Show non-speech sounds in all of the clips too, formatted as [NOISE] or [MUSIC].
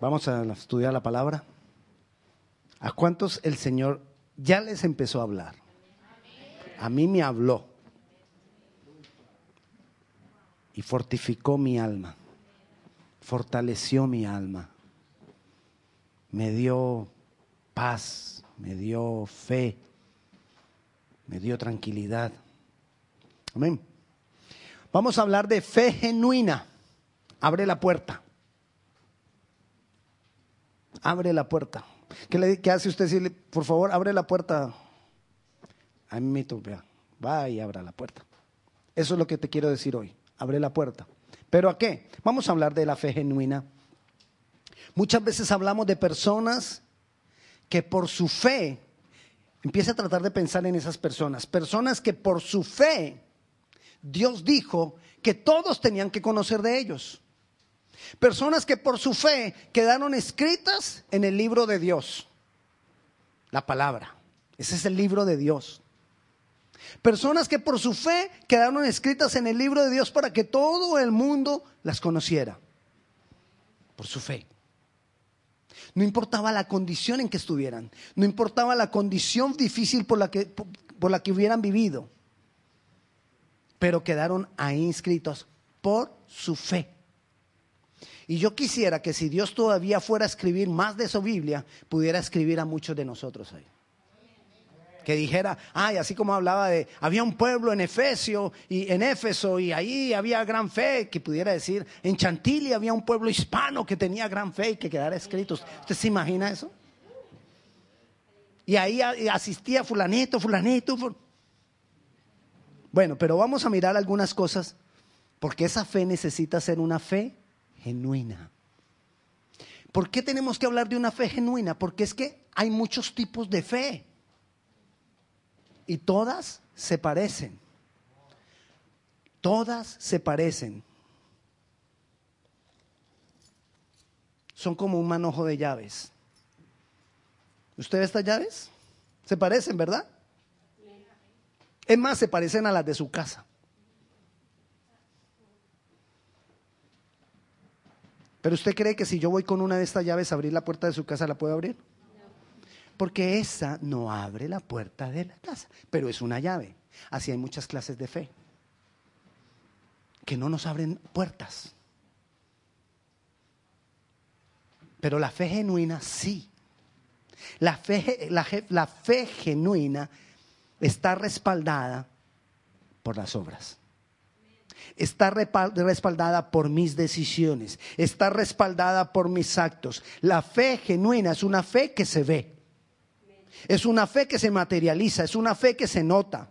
Vamos a estudiar la palabra. ¿A cuántos el Señor ya les empezó a hablar? A mí me habló y fortificó mi alma, fortaleció mi alma, me dio paz, me dio fe, me dio tranquilidad. Amén. Vamos a hablar de fe genuina. Abre la puerta. Abre la puerta. ¿Qué, le, qué hace usted? Si por favor, abre la puerta. A mí me. Va y abra la puerta. Eso es lo que te quiero decir hoy. Abre la puerta. ¿Pero a qué? Vamos a hablar de la fe genuina. Muchas veces hablamos de personas que por su fe, empieza a tratar de pensar en esas personas, personas que por su fe, Dios dijo que todos tenían que conocer de ellos. Personas que por su fe quedaron escritas en el libro de Dios. La palabra. Ese es el libro de Dios. Personas que por su fe quedaron escritas en el libro de Dios para que todo el mundo las conociera. Por su fe. No importaba la condición en que estuvieran. No importaba la condición difícil por la que, por la que hubieran vivido. Pero quedaron ahí inscritos por su fe. Y yo quisiera que si Dios todavía fuera a escribir más de su Biblia, pudiera escribir a muchos de nosotros ahí. Que dijera, ay, así como hablaba de, había un pueblo en Efesio y en Éfeso y ahí había gran fe, que pudiera decir, en Chantilly había un pueblo hispano que tenía gran fe y que quedara escrito. ¿Usted se imagina eso? Y ahí asistía fulanito, fulanito. Bueno, pero vamos a mirar algunas cosas, porque esa fe necesita ser una fe genuina. ¿Por qué tenemos que hablar de una fe genuina? Porque es que hay muchos tipos de fe y todas se parecen. Todas se parecen. Son como un manojo de llaves. ¿Usted ve estas llaves? Se parecen, ¿verdad? Es más, se parecen a las de su casa. Pero usted cree que si yo voy con una de estas llaves a abrir la puerta de su casa, ¿la puedo abrir? Porque esa no abre la puerta de la casa, pero es una llave. Así hay muchas clases de fe que no nos abren puertas. Pero la fe genuina sí. La fe, la, la fe genuina está respaldada por las obras está respaldada por mis decisiones, está respaldada por mis actos. La fe genuina es una fe que se ve, es una fe que se materializa, es una fe que se nota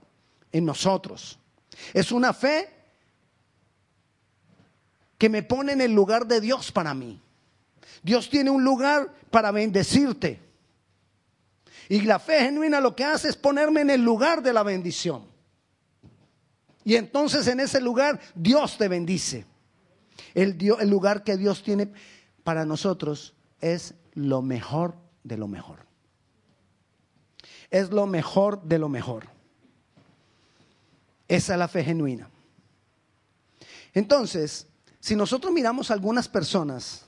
en nosotros, es una fe que me pone en el lugar de Dios para mí. Dios tiene un lugar para bendecirte. Y la fe genuina lo que hace es ponerme en el lugar de la bendición. Y entonces en ese lugar Dios te bendice. El, el lugar que Dios tiene para nosotros es lo mejor de lo mejor. Es lo mejor de lo mejor. Esa es la fe genuina. Entonces, si nosotros miramos a algunas personas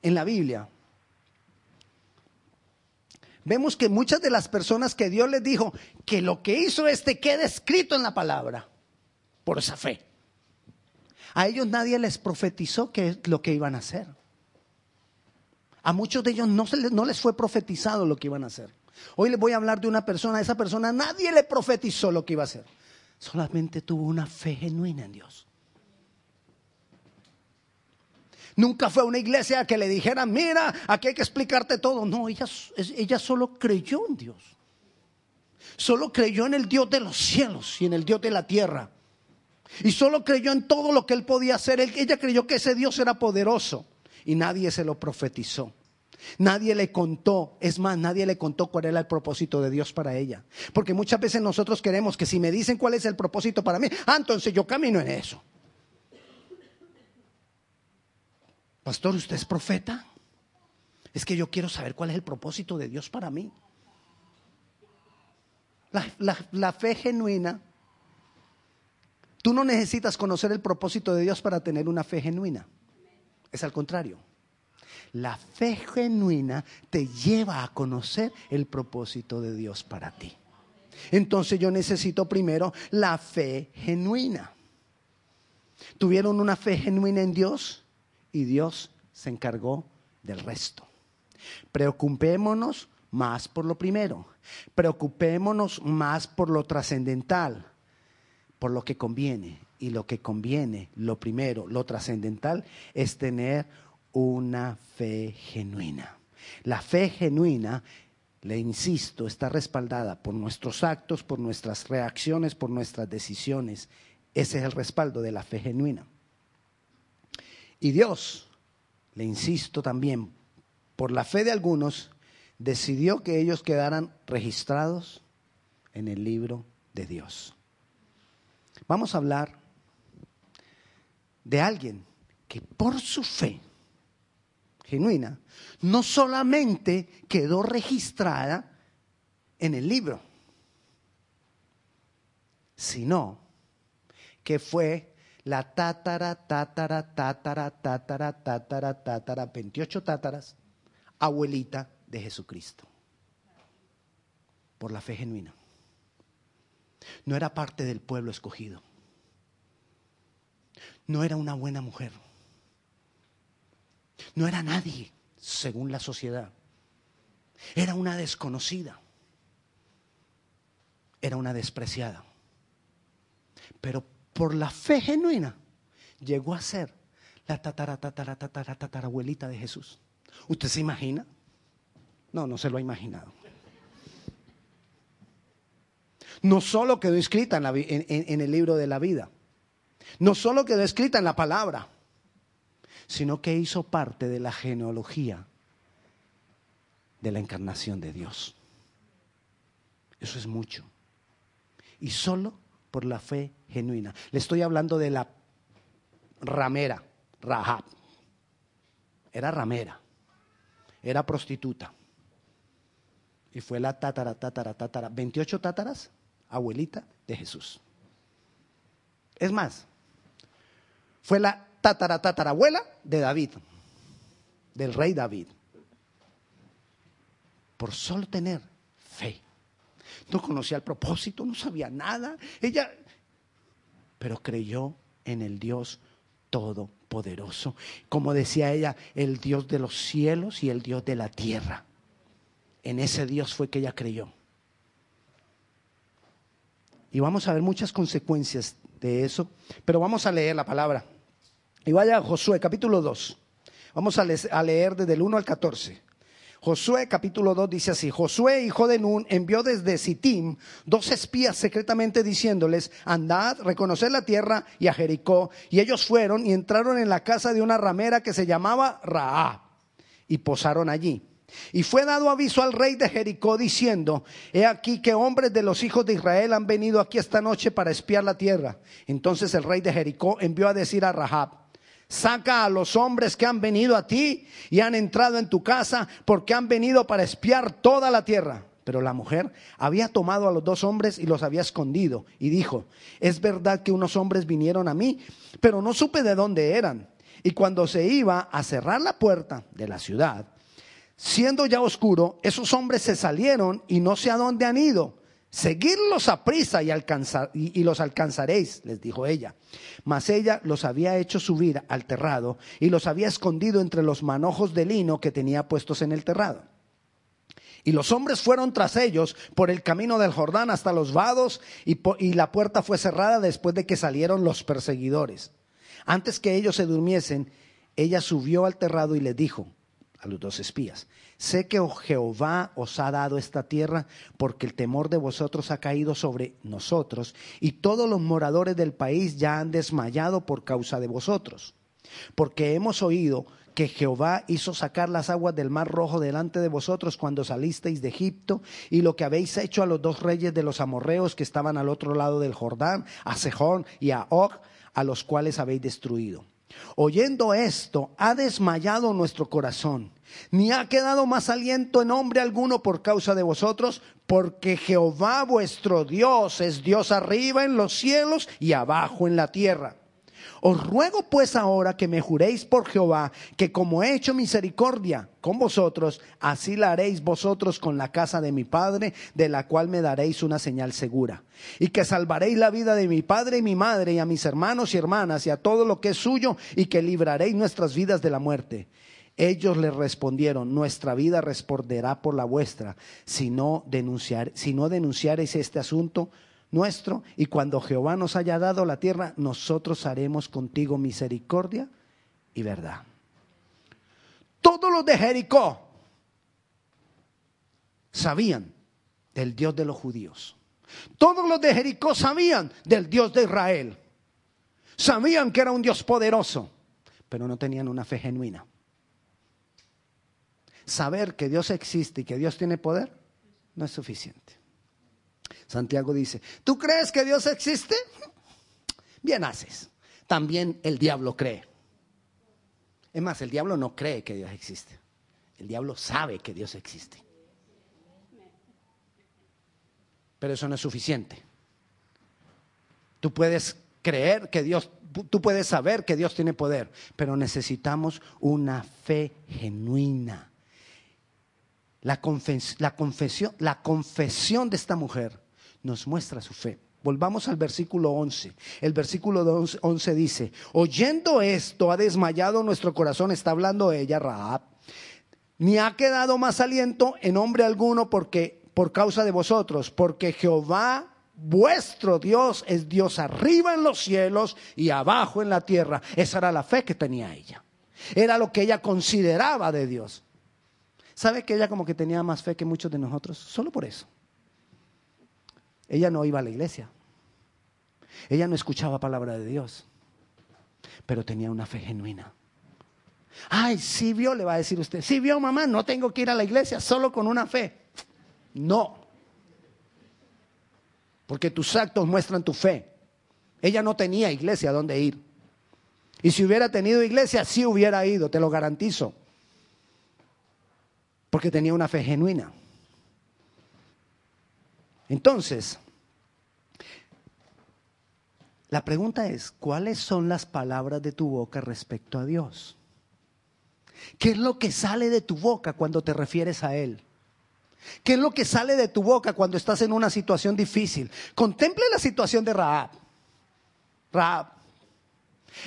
en la Biblia, vemos que muchas de las personas que Dios les dijo que lo que hizo este quede escrito en la palabra, por esa fe. A ellos nadie les profetizó que es lo que iban a hacer. A muchos de ellos no, se les, no les fue profetizado lo que iban a hacer. Hoy les voy a hablar de una persona, a esa persona nadie le profetizó lo que iba a hacer. Solamente tuvo una fe genuina en Dios. Nunca fue a una iglesia que le dijera, mira, aquí hay que explicarte todo. No, ella, ella solo creyó en Dios. Solo creyó en el Dios de los cielos y en el Dios de la tierra. Y solo creyó en todo lo que él podía hacer. Ella creyó que ese Dios era poderoso. Y nadie se lo profetizó. Nadie le contó, es más, nadie le contó cuál era el propósito de Dios para ella. Porque muchas veces nosotros queremos que si me dicen cuál es el propósito para mí, ah, entonces yo camino en eso. Pastor, ¿usted es profeta? Es que yo quiero saber cuál es el propósito de Dios para mí. La, fe genuina, tú no necesitas conocer el propósito de Dios para tener una fe genuina. Es al contrario. La fe genuina te lleva a conocer el propósito de Dios para ti. Entonces yo necesito primero la fe genuina. Tuvieron una fe genuina en Dios y Dios se encargó del resto. Preocupémonos más por lo primero. Preocupémonos más por lo trascendental, por lo que conviene. Y lo que conviene, lo primero, lo trascendental, es tener una fe genuina. La fe genuina, le insisto, está respaldada por nuestros actos, por nuestras reacciones, por nuestras decisiones. Ese es el respaldo de la fe genuina. Y Dios, le insisto también, por la fe de algunos, decidió que ellos quedaran registrados en el libro de Dios. Vamos a hablar de alguien que por su fe genuina no solamente quedó registrada en el libro, sino que fue la tátara, tátara, tátara, tátara, tátara, tátara, 28 tátaras, abuelita de Jesucristo. Por la fe genuina. No era parte del pueblo escogido. No era una buena mujer. No era nadie, según la sociedad. Era una desconocida. Era una despreciada. Pero por la fe genuina llegó a ser la tatara, tatara, tatara, tatarabuelita de Jesús. ¿Usted se imagina? No, no se lo ha imaginado. No solo quedó escrita en, el libro de la vida, no solo quedó escrita en la palabra, sino que hizo parte de la genealogía de la encarnación de Dios. Eso es mucho. Y solo por la fe genuina. Le estoy hablando de la ramera, Rahab. Era ramera, era prostituta. Y fue la tatara, tatara, tatara, 28 tátaras, abuelita de Jesús. Es más, fue la tatara, tatarabuela de David, del rey David. Por solo tener fe no conocía el propósito, no sabía nada. Ella, pero creyó en el Dios Todopoderoso. Como decía ella, el Dios de los cielos y el Dios de la tierra. En ese Dios fue que ella creyó. Y vamos a ver muchas consecuencias de eso, pero vamos a leer la palabra. Y vaya a Josué capítulo 2. Vamos a leer desde el 1 al 14. Josué capítulo 2 dice así, Josué hijo de Nun envió desde Sittim dos espías secretamente diciéndoles, andad, reconocer la tierra y a Jericó. Y ellos fueron y entraron en la casa de una ramera que se llamaba Raá y posaron allí. Y fue dado aviso al rey de Jericó diciendo, he aquí que hombres de los hijos de Israel han venido aquí esta noche para espiar la tierra. Entonces el rey de Jericó envió a decir a Rahab, Saca a los hombres que han venido a ti y han entrado en tu casa porque han venido para espiar toda la tierra. Pero la mujer había tomado a los dos hombres y los había escondido y dijo, es verdad que unos hombres vinieron a mí, pero no supe de dónde eran. Y cuando se iba a cerrar la puerta de la ciudad, siendo ya oscuro, esos hombres se salieron y no sé a dónde han ido. Seguidlos a prisa y, los alcanzaréis, les dijo ella. Mas ella los había hecho subir al terrado y los había escondido entre los manojos de lino que tenía puestos en el terrado. Y los hombres fueron tras ellos por el camino del Jordán hasta los vados y, y la puerta fue cerrada después de que salieron los perseguidores. Antes que ellos se durmiesen, ella subió al terrado y les dijo a los dos espías, Sé que Jehová os ha dado esta tierra porque el temor de vosotros ha caído sobre nosotros y todos los moradores del país ya han desmayado por causa de vosotros. Porque hemos oído que Jehová hizo sacar las aguas del mar rojo delante de vosotros cuando salisteis de Egipto y lo que habéis hecho a los dos reyes de los amorreos que estaban al otro lado del Jordán, a Sejón y a Og, a los cuales habéis destruido. Oyendo esto, ha desmayado nuestro corazón, ni ha quedado más aliento en hombre alguno por causa de vosotros, porque Jehová vuestro Dios es Dios arriba en los cielos y abajo en la tierra. Os ruego pues ahora que me juréis por Jehová, que como he hecho misericordia con vosotros, así la haréis vosotros con la casa de mi padre, de la cual me daréis una señal segura. Y que salvaréis la vida de mi padre y mi madre, y a mis hermanos y hermanas, y a todo lo que es suyo, y que libraréis nuestras vidas de la muerte. Ellos le respondieron, nuestra vida responderá por la vuestra, si no, denunciar, si no denunciareis este asunto nuestro, y cuando Jehová nos haya dado la tierra, nosotros haremos contigo misericordia y verdad. Todos los de Jericó sabían del Dios de los judíos. Todos los de Jericó sabían del Dios de Israel. Sabían que era un Dios poderoso, pero no tenían una fe genuina. Saber que Dios existe y que Dios tiene poder no es suficiente. Santiago dice, ¿tú crees que Dios existe? Bien haces. También el diablo cree. Es más, el diablo no cree que Dios existe. El diablo sabe que Dios existe. Pero eso no es suficiente. Tú puedes creer que Dios, tú puedes saber que Dios tiene poder, pero necesitamos una fe genuina. La, confesión, la confesión de esta mujer nos muestra su fe. Volvamos al versículo 11. El versículo 11 dice, oyendo esto ha desmayado nuestro corazón, está hablando ella, Raab, ni ha quedado más aliento en hombre alguno porque por causa de vosotros, porque Jehová vuestro Dios es Dios arriba en los cielos y abajo en la tierra. Esa era la fe que tenía ella. Era lo que ella consideraba de Dios. ¿Sabe que ella como que tenía más fe que muchos de nosotros? Solo por eso. Ella no iba a la iglesia. Ella no escuchaba palabra de Dios. Pero tenía una fe genuina. Ay, sí vio, le va a decir usted. Sí vio, mamá, no tengo que ir a la iglesia solo con una fe. No. Porque tus actos muestran tu fe. Ella no tenía iglesia a donde ir. Y si hubiera tenido iglesia, sí hubiera ido, te lo garantizo. Porque tenía una fe genuina. Entonces, la pregunta es, ¿cuáles son las palabras de tu boca respecto a Dios? ¿Qué es lo que sale de tu boca cuando te refieres a Él? ¿Qué es lo que sale de tu boca cuando estás en una situación difícil? Contemple la situación de Raab. Raab.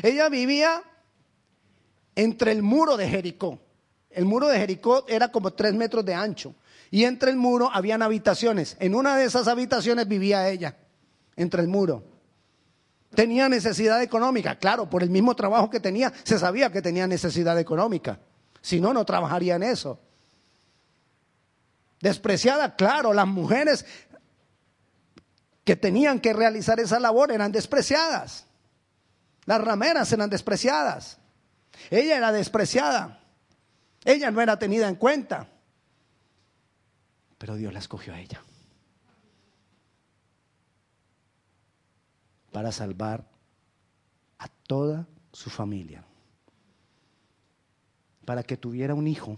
Ella vivía entre el muro de Jericó. El muro de Jericó era como tres metros de ancho y entre el muro habían habitaciones. En una de esas habitaciones vivía ella, entre el muro. Tenía necesidad económica, claro, por el mismo trabajo que tenía, se sabía que tenía necesidad económica. Si no, no trabajaría en eso. Despreciada, claro, las mujeres que tenían que realizar esa labor eran despreciadas. Las rameras eran despreciadas. Ella era despreciada. Ella no era tenida en cuenta pero Dios la escogió a ella para salvar a toda su familia, para que tuviera un hijo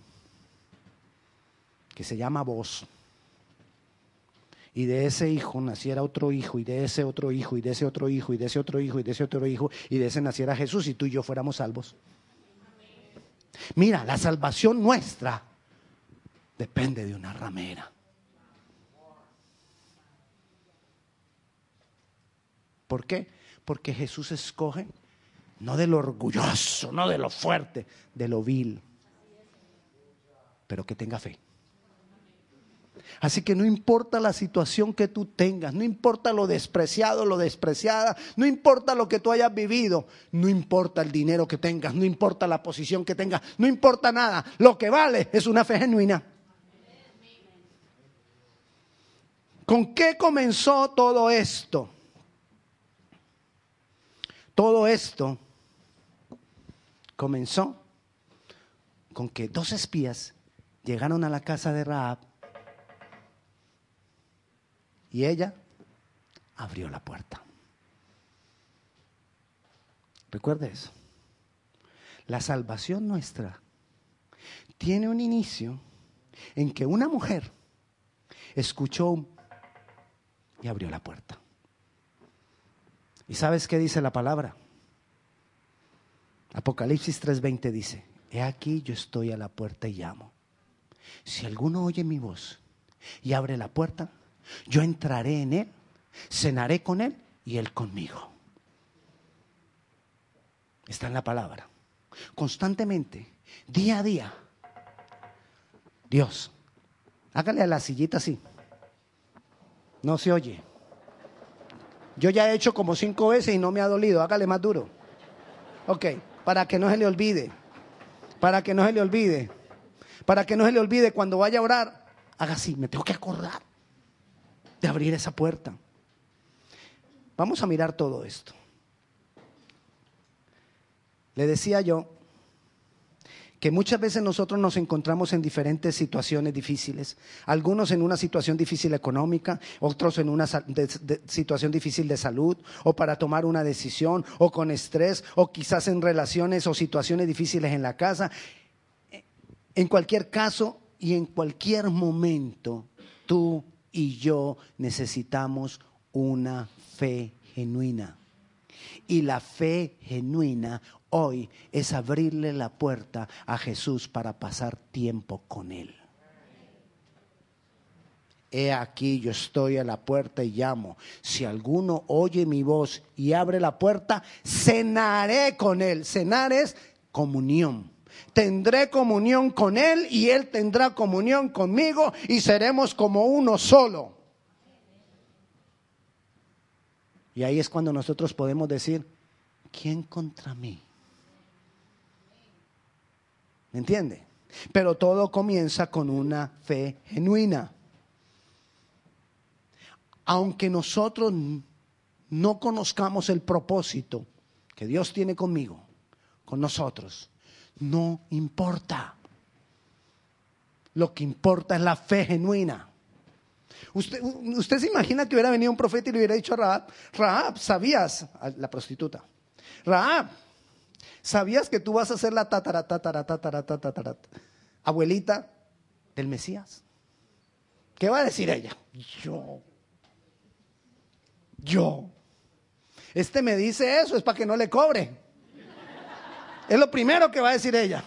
que se llama vos. Y de ese hijo naciera otro hijo, y de ese otro hijo, y de ese otro hijo, y de ese otro hijo, y de ese otro hijo, y de ese naciera Jesús, y tú y yo fuéramos salvos. Mira, la salvación nuestra depende de una ramera. ¿Por qué? Porque Jesús escoge no de lo orgulloso, no de lo fuerte, de lo vil, pero que tenga fe. Así que no importa la situación que tú tengas, no importa lo despreciado, lo despreciada, no importa lo que tú hayas vivido, no importa el dinero que tengas, no importa la posición que tengas, no importa nada. Lo que vale es una fe genuina. ¿Con qué comenzó todo esto? Todo esto comenzó con que dos espías llegaron a la casa de Raab y ella abrió la puerta. Recuerde eso. La salvación nuestra tiene un inicio en que una mujer escuchó y abrió la puerta. ¿Y sabes qué dice la palabra? Apocalipsis 3:20 dice, he aquí yo estoy a la puerta y llamo. Si alguno oye mi voz y abre la puerta, yo entraré en él, cenaré con él y él conmigo. Está en la palabra. Constantemente, día a día. Dios, hágale a la sillita así. No se oye. Yo ya he hecho como cinco veces y no me ha dolido. Hágale más duro. Ok, para que no se le olvide. Para que no se le olvide. Para que no se le olvide cuando vaya a orar. Haga así, me tengo que acordar de abrir esa puerta. Vamos a mirar todo esto. Le decía yo que muchas veces nosotros nos encontramos en diferentes situaciones difíciles, algunos en una situación difícil económica, otros en una situación difícil de salud, o para tomar una decisión, o con estrés, o quizás en relaciones o situaciones difíciles en la casa. En cualquier caso y en cualquier momento, tú y yo necesitamos una fe genuina. Y la fe genuina hoy es abrirle la puerta a Jesús para pasar tiempo con Él. He aquí, yo estoy a la puerta y llamo. Si alguno oye mi voz y abre la puerta, cenaré con Él. Cenar es comunión. Tendré comunión con Él y Él tendrá comunión conmigo y seremos como uno solo. Y ahí es cuando nosotros podemos decir, ¿quién contra mí? ¿Me entiende? Pero todo comienza con una fe genuina. Aunque nosotros no conozcamos el propósito que Dios tiene conmigo, con nosotros, no importa. Lo que importa es la fe genuina. Usted, usted se imagina que hubiera venido un profeta y le hubiera dicho a Rahab, Rahab, ¿sabías? la prostituta. Rahab, ¿Sabías que tú vas a ser la tatara, tatara, tatara, tatara, abuelita del Mesías? ¿Qué va a decir ella? Yo. Yo. Este me dice eso, es para que no le cobre. Es lo primero que va a decir ella.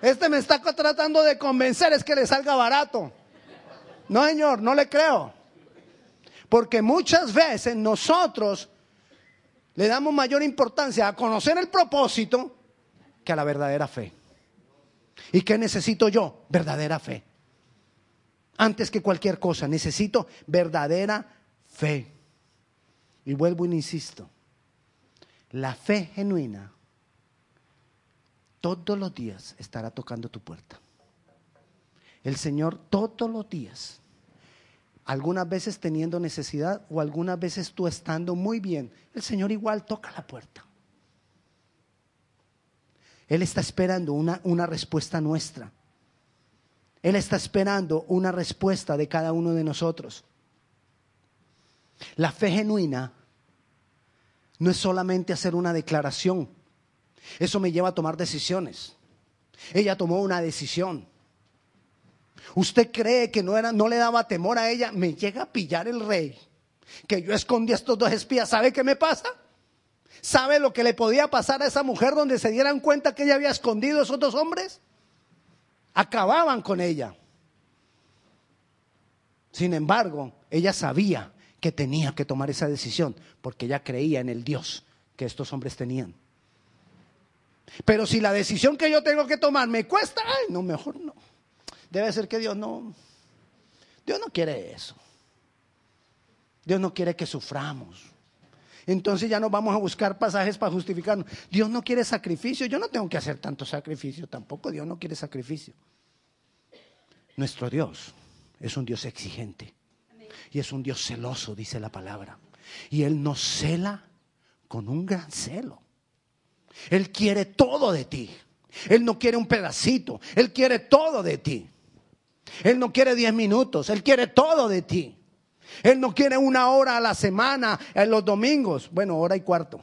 Este me está tratando de convencer, es que le salga barato. No, señor, no le creo. Porque muchas veces nosotros le damos mayor importancia a conocer el propósito que a la verdadera fe. ¿Y qué necesito yo? Verdadera fe. Antes que cualquier cosa, necesito verdadera fe. Y vuelvo y insisto, la fe genuina todos los días estará tocando tu puerta. El Señor todos los días algunas veces teniendo necesidad o algunas veces tú estando muy bien, el Señor igual toca la puerta. Él está esperando una, una respuesta nuestra. Él está esperando una respuesta de cada uno de nosotros. La fe genuina no es solamente hacer una declaración. Eso me lleva a tomar decisiones. Ella tomó una decisión. ¿Usted cree que no, era, no le daba temor a ella? Me llega a pillar el rey. Que yo escondí a estos dos espías. ¿Sabe qué me pasa? ¿Sabe lo que le podía pasar a esa mujer donde se dieran cuenta que ella había escondido a esos dos hombres? Acababan con ella. Sin embargo, ella sabía que tenía que tomar esa decisión porque ella creía en el Dios que estos hombres tenían. Pero si la decisión que yo tengo que tomar me cuesta, ay, no, mejor no. Debe ser que Dios no, Dios no quiere eso. Dios no quiere que suframos. Entonces ya no vamos a buscar pasajes para justificarnos. Dios no quiere sacrificio. Yo no tengo que hacer tanto sacrificio tampoco. Dios no quiere sacrificio. Nuestro Dios es un Dios exigente. Y es un Dios celoso, dice la palabra. Y Él nos cela con un gran celo. Él quiere todo de ti. Él no quiere un pedacito. Él quiere todo de ti. Él no quiere diez minutos, Él quiere todo de ti. Él no quiere una hora a la semana en los domingos, bueno, hora y cuarto.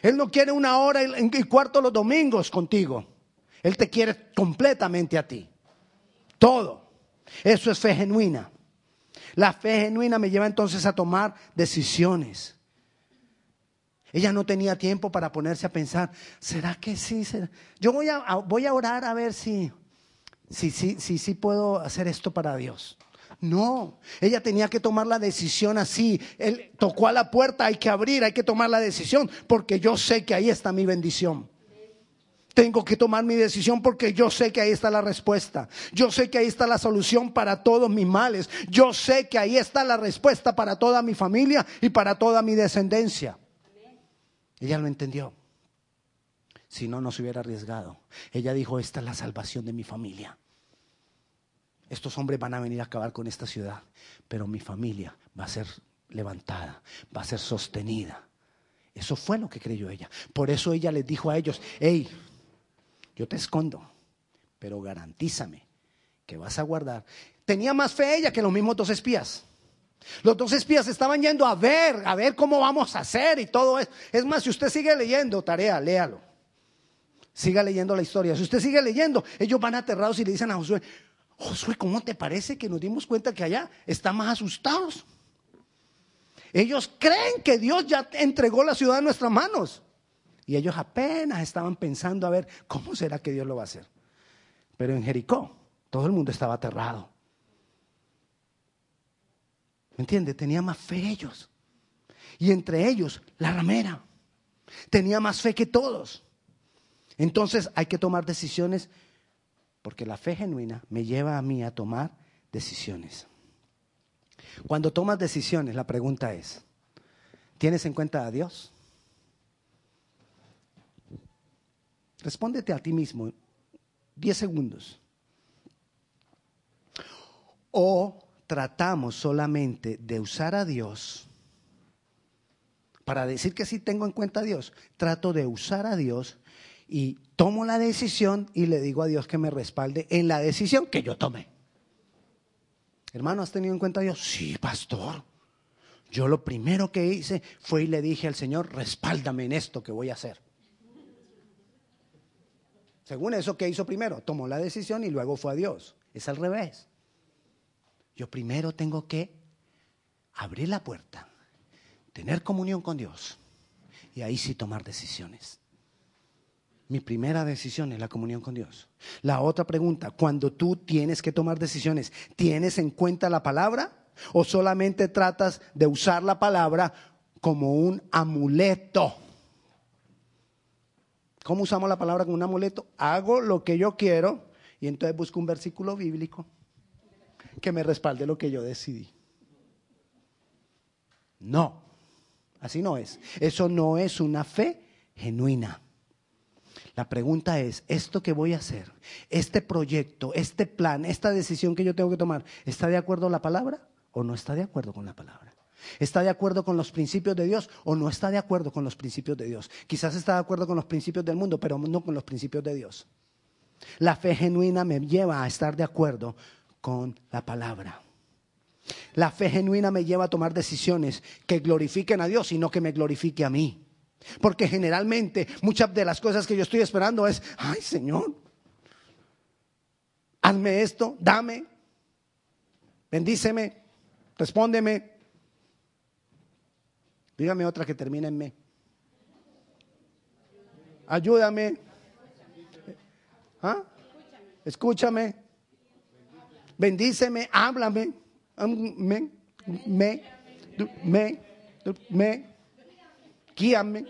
Él no quiere una hora y cuarto los domingos contigo. Él te quiere completamente a ti. Todo. Eso es fe genuina. La fe genuina me lleva entonces a tomar decisiones. Ella no tenía tiempo para ponerse a pensar, ¿será que sí? Yo voy a, orar a ver si, si puedo hacer esto para Dios. No, ella tenía que tomar la decisión así. Él tocó a la puerta, hay que abrir, hay que tomar la decisión, porque yo sé que ahí está mi bendición. Tengo que tomar mi decisión porque yo sé que ahí está la respuesta. Yo sé que ahí está la solución para todos mis males. Yo sé que ahí está la respuesta para toda mi familia y para toda mi descendencia. Ella lo entendió. Si no, no se hubiera arriesgado. Ella dijo, esta es la salvación de mi familia. Estos hombres van a venir a acabar con esta ciudad, pero mi familia va a ser levantada, va a ser sostenida. Eso fue lo que creyó ella. Por eso ella les dijo a ellos, hey, yo te escondo, pero garantízame que vas a guardar. Tenía más fe ella que los mismos dos espías. Los dos espías estaban yendo a ver, a ver cómo vamos a hacer y todo eso. Es más, si usted sigue leyendo, tarea, léalo. Siga leyendo la historia. Si usted sigue leyendo, ellos van aterrados y le dicen a Josué, Josué, ¿cómo te parece que nos dimos cuenta que allá están más asustados? Ellos creen que Dios ya entregó la ciudad en nuestras manos. Y ellos apenas estaban pensando a ver cómo será que Dios lo va a hacer. Pero en Jericó todo el mundo estaba aterrado. ¿Me entiende? Tenía más fe ellos. Y entre ellos, la ramera. Tenía más fe que todos. Entonces hay que tomar decisiones porque la fe genuina me lleva a mí a tomar decisiones. Cuando tomas decisiones, la pregunta es, ¿tienes en cuenta a Dios? Respóndete a ti mismo, 10 segundos. O tratamos solamente de usar a Dios para decir que sí tengo en cuenta a Dios, trato de usar a Dios y tomo la decisión y le digo a Dios que me respalde en la decisión que yo tomé. Hermano, ¿has tenido en cuenta a Dios? Sí, pastor. Yo lo primero que hice fue y le dije al Señor, respáldame en esto que voy a hacer. Según eso, ¿qué hizo primero? Tomó la decisión y luego fue a Dios. Es al revés. Yo primero tengo que abrir la puerta, tener comunión con Dios y ahí sí tomar decisiones. Mi primera decisión es la comunión con Dios. La otra pregunta, cuando tú tienes que tomar decisiones, ¿tienes en cuenta la palabra o solamente tratas de usar la palabra como un amuleto? ¿Cómo usamos la palabra como un amuleto? Hago lo que yo quiero y entonces busco un versículo bíblico que me respalde lo que yo decidí. No, así no es. Eso no es una fe genuina. La pregunta es, ¿esto que voy a hacer, este proyecto, este plan, esta decisión que yo tengo que tomar, ¿está de acuerdo con la palabra o no está de acuerdo con la palabra? ¿Está de acuerdo con los principios de Dios o no está de acuerdo con los principios de Dios? Quizás está de acuerdo con los principios del mundo, pero no con los principios de Dios. La fe genuina me lleva a estar de acuerdo con la palabra. La fe genuina me lleva a tomar decisiones que glorifiquen a Dios y no que me glorifique a mí. Porque generalmente muchas de las cosas que yo estoy esperando es, ay Señor, hazme esto, dame, bendíceme, respóndeme. Dígame otra que termine en me. Ayúdame. ¿Ah? Escúchame. Bendíceme, háblame. Me, me, me, me, guíame,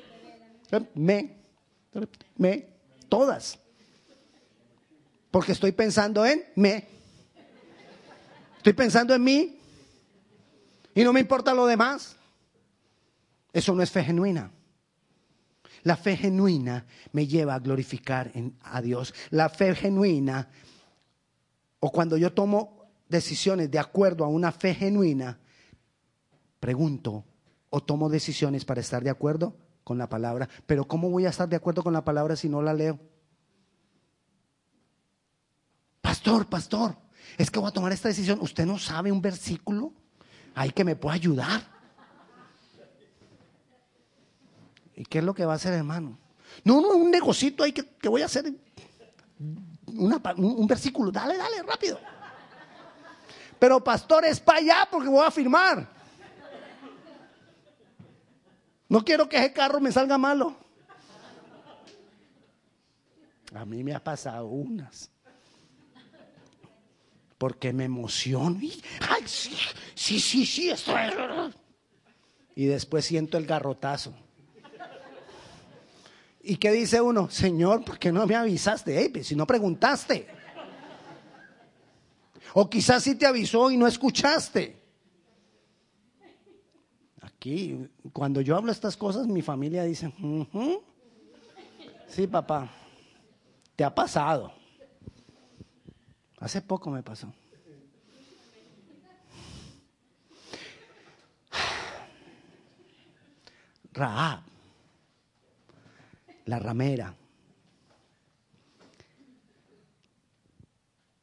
me, me, todas. Porque estoy pensando en me. Estoy pensando en mí. Y no me importa lo demás. Eso no es fe genuina. La fe genuina me lleva a glorificar a Dios. La fe genuina, o cuando yo tomo decisiones de acuerdo a una fe genuina, pregunto o tomo decisiones para estar de acuerdo con la palabra. Pero ¿cómo voy a estar de acuerdo con la palabra si no la leo? Pastor, pastor, es que voy a tomar esta decisión. ¿Usted no sabe un versículo? Ahí que me pueda ayudar. ¿Y qué es lo que va a hacer, hermano? No, no, un negocito ahí que, voy a hacer. Un, versículo, dale, dale, rápido. Pero pastor, es para allá porque voy a firmar. No quiero que ese carro me salga malo. A mí me ha pasado unas. Porque me emociono. Ay, sí, sí, sí, sí, Y después siento el garrotazo. ¿Y qué dice uno? Señor, ¿por qué no me avisaste? Pues, si no preguntaste. O quizás sí te avisó y no escuchaste. Aquí, cuando yo hablo estas cosas, mi familia dice, sí, papá, te ha pasado. Hace poco me pasó. [SIGHS] Raab, la ramera,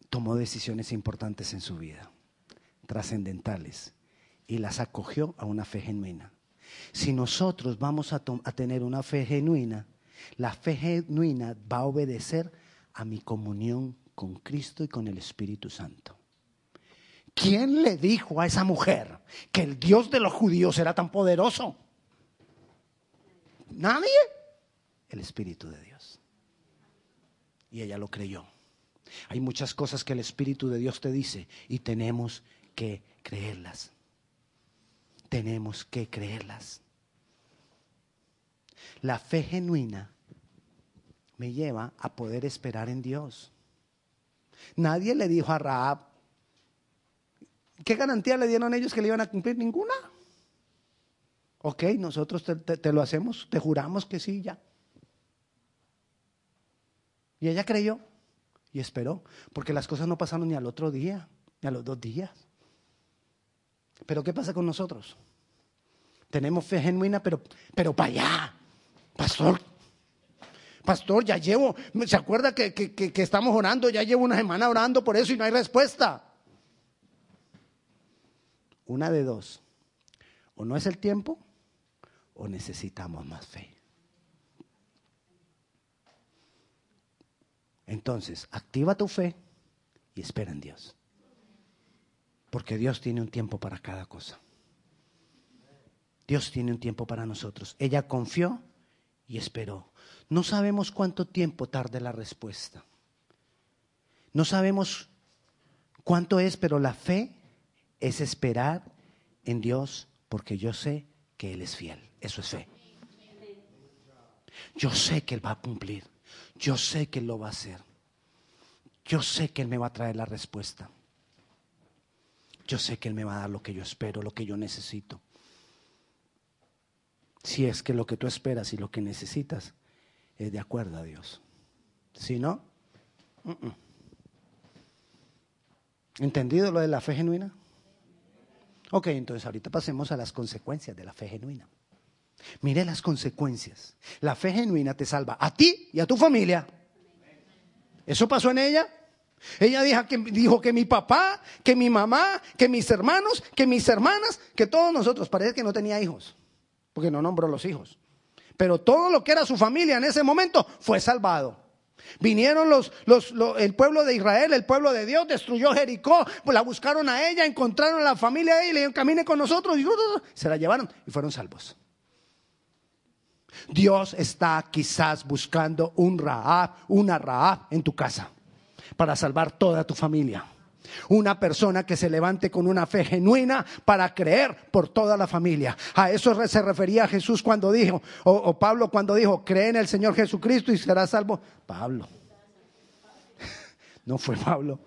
tomó decisiones importantes en su vida, trascendentales, y las acogió a una fe genuina. Si nosotros vamos a, tener una fe genuina, la fe genuina va a obedecer a mi comunión con Cristo y con el Espíritu Santo. ¿Quién le dijo a esa mujer que el Dios de los judíos era tan poderoso? Nadie. El Espíritu de Dios. Y ella lo creyó. Hay muchas cosas que el Espíritu de Dios te dice y tenemos que creerlas. Tenemos que creerlas. La fe genuina me lleva a poder esperar en Dios. Nadie le dijo a Raab, ¿qué garantía le dieron ellos que le iban a cumplir? Ninguna. Ok, nosotros te, te lo hacemos, te juramos que sí, ya. Y ella creyó y esperó, porque las cosas no pasaron ni al otro día, ni a los dos días. Pero ¿qué pasa con nosotros? Tenemos fe genuina, pero, pero para allá. Pastor, pastor, ya llevo, ¿se acuerda que, que, estamos orando? Ya llevo una semana orando por eso y no hay respuesta. Una de dos. O no es el tiempo o necesitamos más fe. Entonces, activa tu fe y espera en Dios. Porque Dios tiene un tiempo para cada cosa. Dios tiene un tiempo para nosotros. Ella confió y esperó. No sabemos cuánto tiempo tarde la respuesta. No sabemos cuánto es, pero la fe es esperar en Dios porque yo sé que Él es fiel. Eso es fe. Yo sé que Él va a cumplir. Yo sé que Él lo va a hacer. Yo sé que Él me va a traer la respuesta. Yo sé que Él me va a dar lo que yo espero, lo que yo necesito. Si es que lo que tú esperas y lo que necesitas es de acuerdo a Dios. Si no, ¿entendido lo de la fe genuina? Ok, entonces ahorita pasemos a las consecuencias de la fe genuina. Mire las consecuencias. La fe genuina te salva a ti y a tu familia. ¿Eso pasó en ella? Ella dijo que, dijo que mi papá, que mi mamá, que mis hermanos, que mis hermanas, que todos nosotros. Parece que no tenía hijos porque no nombró los hijos. Pero todo lo que era su familia en ese momento fue salvado. Vinieron los, el pueblo de Israel, el pueblo de Dios, destruyó Jericó, pues la buscaron a ella, encontraron a la familia de ella y le dijeron, camine con nosotros. Y se la llevaron y fueron salvos. Dios está quizás buscando un Raab, una Raab en tu casa para salvar toda tu familia. Una persona que se levante con una fe genuina para creer por toda la familia. A eso se refería Jesús cuando dijo, o, Pablo cuando dijo, cree en el Señor Jesucristo y serás salvo. Pablo. [LAUGHS] No fue Pablo.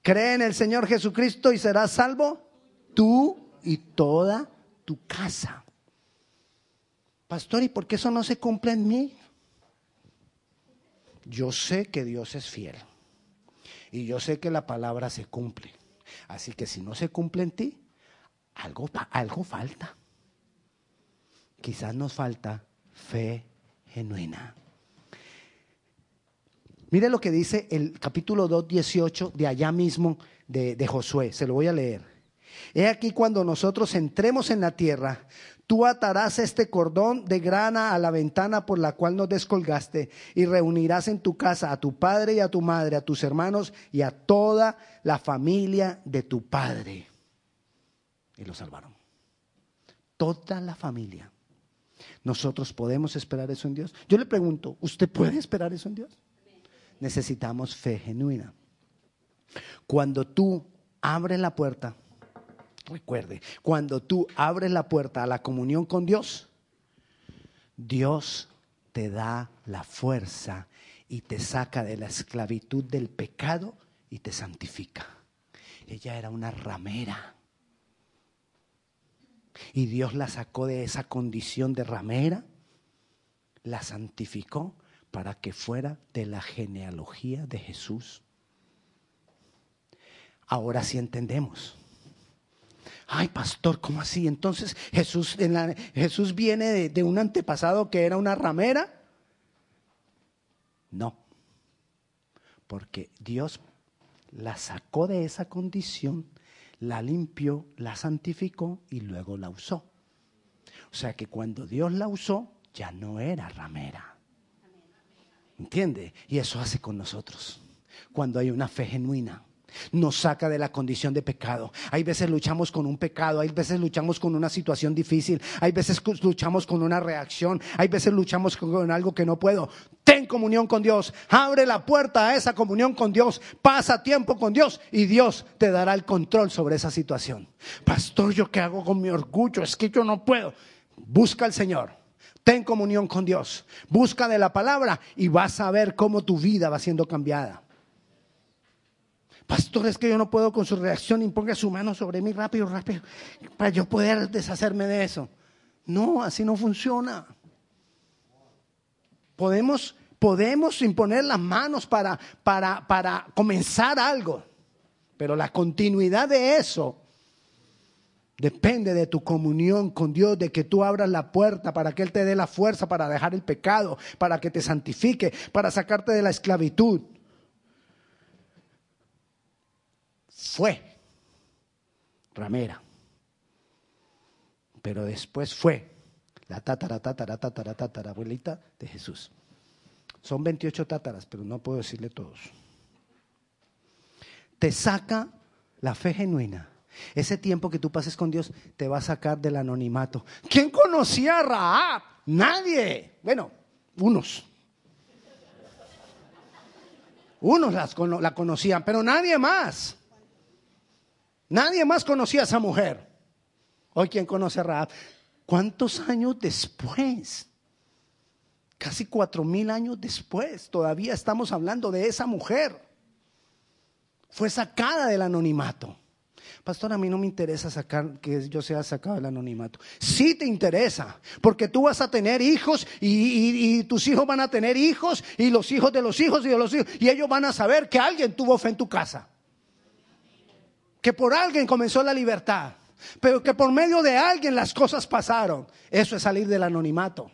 Cree en el Señor Jesucristo y serás salvo tú y toda tu casa. Pastor, ¿y por qué eso no se cumple en mí? Yo sé que Dios es fiel. Y yo sé que la palabra se cumple. Así que si no se cumple en ti, algo, algo falta. Quizás nos falta fe genuina. Mire lo que dice el capítulo 2, 18 de allá mismo de, de Josué. Se lo voy a leer. He aquí cuando nosotros entremos en la tierra, Tú atarás este cordón de grana a la ventana por la cual nos descolgaste y reunirás en tu casa a tu padre y a tu madre, a tus hermanos y a toda la familia de tu padre. Y lo salvaron. toda la familia. ¿Nosotros podemos esperar eso en Dios? Yo le pregunto, ¿usted puede esperar eso en Dios? Necesitamos fe genuina. Cuando tú abres la puerta, recuerde, cuando tú abres la puerta a la comunión con Dios, Dios te da la fuerza y te saca de la esclavitud del pecado y te santifica. Ella era una ramera. Y Dios la sacó de esa condición de ramera, la santificó para que fuera de la genealogía de Jesús. Ahora sí entendemos. Ay, pastor, ¿cómo así? Entonces Jesús, Jesús viene de, de un antepasado que era una ramera. No, porque Dios la sacó de esa condición la limpió, la santificó y luego la usó. O sea que cuando Dios la usó, ya no era ramera. ¿Entiende? Y eso hace con nosotros. Cuando hay una fe genuina nos saca de la condición de pecado. Hay veces luchamos con un pecado, hay veces luchamos con una situación difícil, hay veces luchamos con una reacción, hay veces luchamos con algo que no puedo. Ten comunión con Dios, abre la puerta a esa comunión con Dios, pasa tiempo con Dios y Dios te dará el control sobre esa situación. Pastor, ¿yo qué hago con mi orgullo? Es que yo no puedo. Busca al Señor. Ten comunión con Dios. Busca de la palabra y vas a ver cómo tu vida va siendo cambiada. Pastor, es que yo no puedo con su reacción, imponga su mano sobre mí rápido, rápido, para yo poder deshacerme de eso. No, así no funciona. Podemos, podemos imponer las manos para, para, para comenzar algo, pero la continuidad de eso Depende de tu comunión con Dios, de que tú abras la puerta para que Él te dé la fuerza para dejar el pecado, para que te santifique, para sacarte de la esclavitud. Fue ramera. Pero después fue la tatara, tatara, tatara, tatara, abuelita de Jesús. Son 28 tátaras, pero no puedo decirle todos. Te saca la fe genuina. Ese tiempo que tú pases con Dios te va a sacar del anonimato. ¿Quién conocía a Raab? Nadie. Bueno, unos. Unos la conocían, pero nadie más. Nadie más conocía a esa mujer. Hoy, ¿quién conoce a Raab? ¿Cuántos años después? Casi cuatro mil años después, todavía estamos hablando de esa mujer. Fue sacada del anonimato. Pastor, a mí no me interesa sacar que yo sea sacado del anonimato. Sí te interesa, porque tú vas a tener hijos y, tus hijos van a tener hijos y los hijos de los hijos y de los hijos y ellos van a saber que alguien tuvo fe en tu casa que por alguien comenzó la libertad, pero que por medio de alguien las cosas pasaron. Eso es salir del anonimato.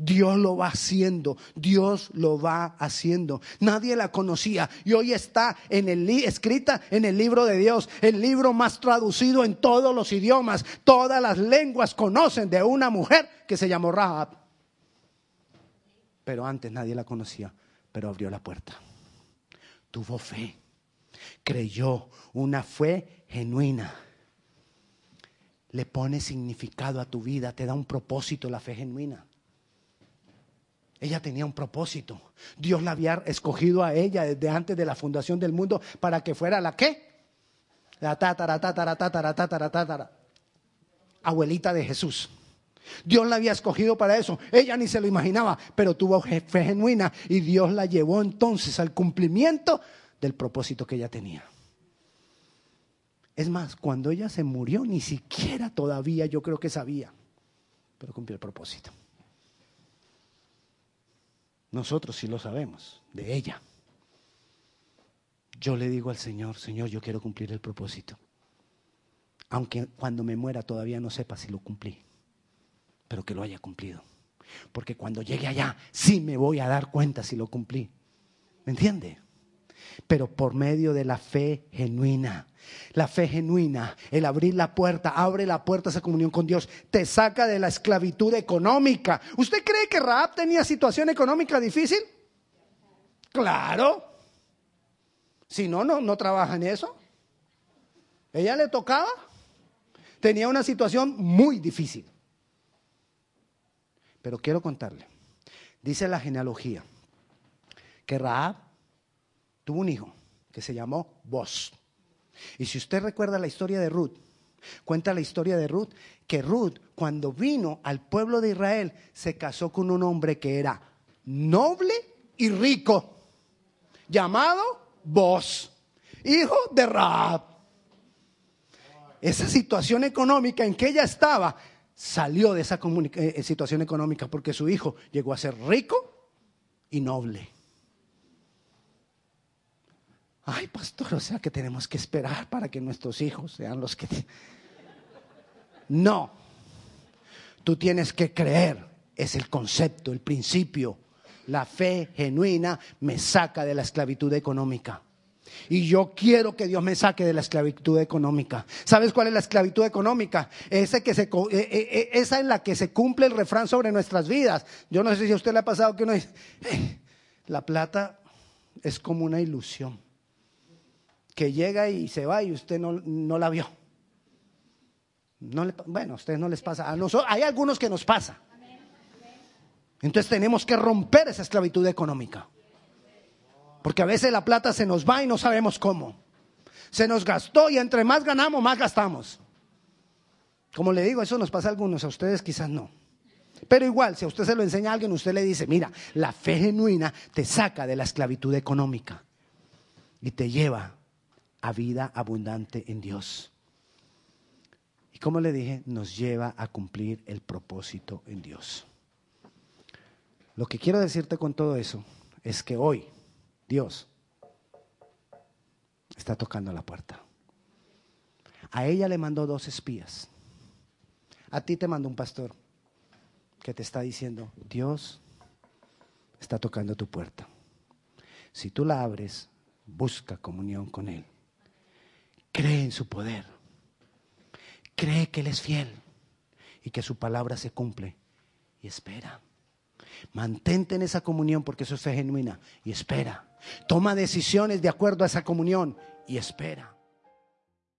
Dios lo va haciendo, Dios lo va haciendo. Nadie la conocía y hoy está en el escrita en el libro de Dios, el libro más traducido en todos los idiomas. Todas las lenguas conocen de una mujer que se llamó Rahab. Pero antes nadie la conocía, pero abrió la puerta. Tuvo fe creyó, una fe genuina. Le pone significado a tu vida, te da un propósito la fe genuina. Ella tenía un propósito. Dios la había escogido a ella desde antes de la fundación del mundo para que fuera la qué? La tatara, tatara, tatara, tatara, tatara. Abuelita de Jesús. Dios la había escogido para eso. Ella ni se lo imaginaba, pero tuvo fe genuina y Dios la llevó entonces al cumplimiento del propósito que ella tenía. Es más, cuando ella se murió, ni siquiera todavía yo creo que sabía, pero cumplió el propósito. Nosotros sí lo sabemos, de ella. Yo le digo al Señor, Señor, yo quiero cumplir el propósito. Aunque cuando me muera todavía no sepa si lo cumplí, pero que lo haya cumplido. Porque cuando llegue allá, sí me voy a dar cuenta si lo cumplí. ¿Me entiende? Pero por medio de la fe genuina. La fe genuina, el abrir la puerta, abre la puerta a esa comunión con Dios, te saca de la esclavitud económica. ¿Usted cree que Raab tenía situación económica difícil? Claro. Si no, no, no trabaja en eso. Ella le tocaba. tenía una situación muy difícil. Pero quiero contarle, dice la genealogía, que Raab tuvo un hijo que se llamó Boz. Y si usted recuerda la historia de Ruth, cuenta la historia de Ruth, que Ruth cuando vino al pueblo de Israel se casó con un hombre que era noble y rico, llamado Boz, hijo de Raab. Esa situación económica en que ella estaba salió de esa eh, situación económica porque su hijo llegó a ser rico y noble. Ay, pastor, o sea que tenemos que esperar para que nuestros hijos sean los que... No, tú tienes que creer, es el concepto, el principio. La fe genuina me saca de la esclavitud económica. Y yo quiero que Dios me saque de la esclavitud económica. ¿Sabes cuál es la esclavitud económica? Eh, eh, eh, esa en la que se cumple el refrán sobre nuestras vidas. Yo no sé si a usted le ha pasado que uno dice, la plata es como una ilusión, que llega y se va y usted no, la vio. No bueno, a ustedes no les pasa. A nosotros, hay algunos que nos pasa. Entonces tenemos que romper esa esclavitud económica. Porque a veces la plata se nos va y no sabemos cómo. Se nos gastó y entre más ganamos, más gastamos. Como le digo, eso nos pasa a algunos, a ustedes quizás no. Pero igual, si a usted se lo enseña a alguien, usted le dice, mira, la fe genuina te saca de la esclavitud económica y te lleva a vida abundante en Dios. Y como le dije, nos lleva a cumplir el propósito en Dios. Lo que quiero decirte con todo eso es que hoy, Dios está tocando la puerta. A ella le mandó dos espías. A ti te mandó un pastor que te está diciendo, Dios está tocando tu puerta. Si tú la abres, busca comunión con Él. Cree en su poder. Cree que Él es fiel y que su palabra se cumple. Y espera. Mantente en esa comunión porque eso es fe genuina. Y espera. Toma decisiones de acuerdo a esa comunión y espera.